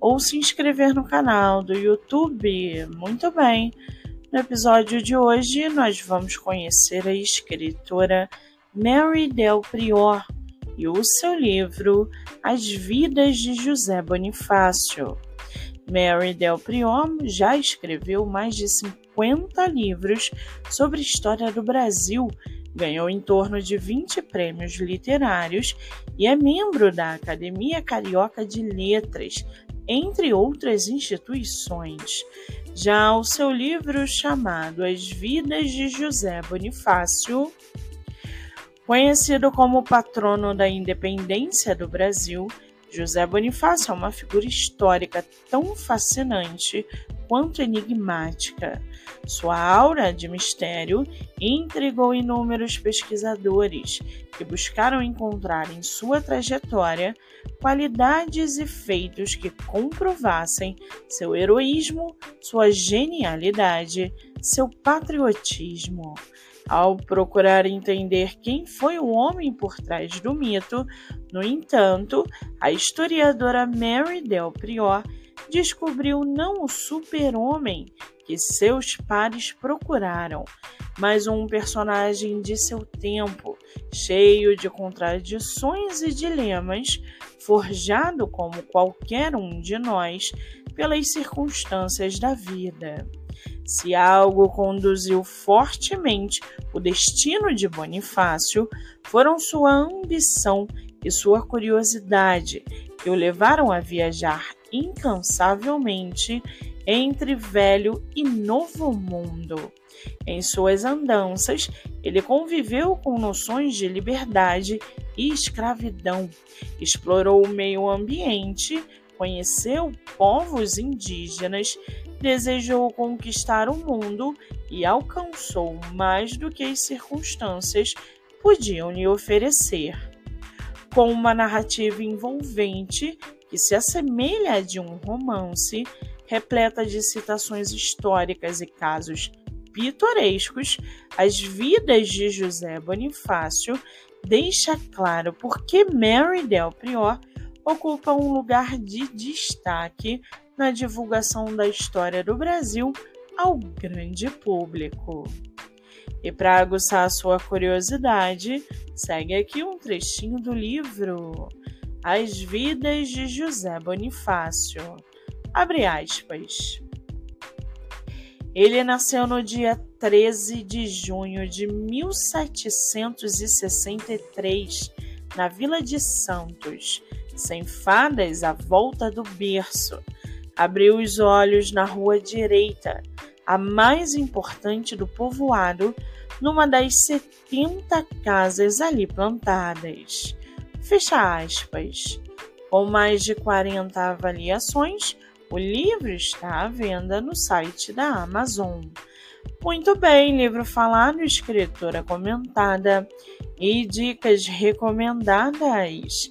ou se inscrever no canal do YouTube. Muito bem! No episódio de hoje, nós vamos conhecer a escritora Mary Del Prior e o seu livro As Vidas de José Bonifácio. Mary Del Prior já escreveu mais de 50 livros sobre a história do Brasil, ganhou em torno de 20 prêmios literários e é membro da Academia Carioca de Letras, entre outras instituições. Já o seu livro chamado As Vidas de José Bonifácio, conhecido como patrono da independência do Brasil, José Bonifácio é uma figura histórica tão fascinante quanto enigmática. Sua aura de mistério intrigou inúmeros pesquisadores que buscaram encontrar em sua trajetória qualidades e feitos que comprovassem seu heroísmo, sua genialidade, seu patriotismo. Ao procurar entender quem foi o homem por trás do mito, no entanto, a historiadora Mary Del Prior descobriu não o super-homem que seus pares procuraram, mas um personagem de seu tempo, cheio de contradições e dilemas, forjado como qualquer um de nós pelas circunstâncias da vida. Se algo conduziu fortemente o destino de Bonifácio, foram sua ambição e sua curiosidade que o levaram a viajar incansavelmente entre velho e novo mundo. Em suas andanças, ele conviveu com noções de liberdade e escravidão, explorou o meio ambiente, conheceu povos indígenas, desejou conquistar o mundo e alcançou mais do que as circunstâncias podiam lhe oferecer. Com uma narrativa envolvente que se assemelha a de um romance, repleta de citações históricas e casos pitorescos, As Vidas de José Bonifácio deixa claro por que Mary Del Prior ocupa um lugar de destaque na divulgação da história do Brasil ao grande público. E para aguçar a sua curiosidade, segue aqui um trechinho do livro As Vidas de José Bonifácio. Abre aspas. Ele nasceu no dia 13 de junho de 1763, na Vila de Santos, sem fadas à volta do berço. Abriu os olhos na rua direita, a mais importante do povoado, numa das 70 casas ali plantadas. Fecha aspas. Com mais de 40 avaliações, o livro está à venda no site da Amazon. Muito bem, livro falado, escritora comentada e dicas recomendadas.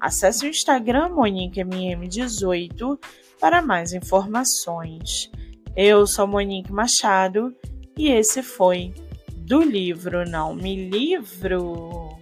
Acesse o Instagram MoniqueMM18 para mais informações. Eu sou Monique Machado e esse foi do livro Não Me Livro.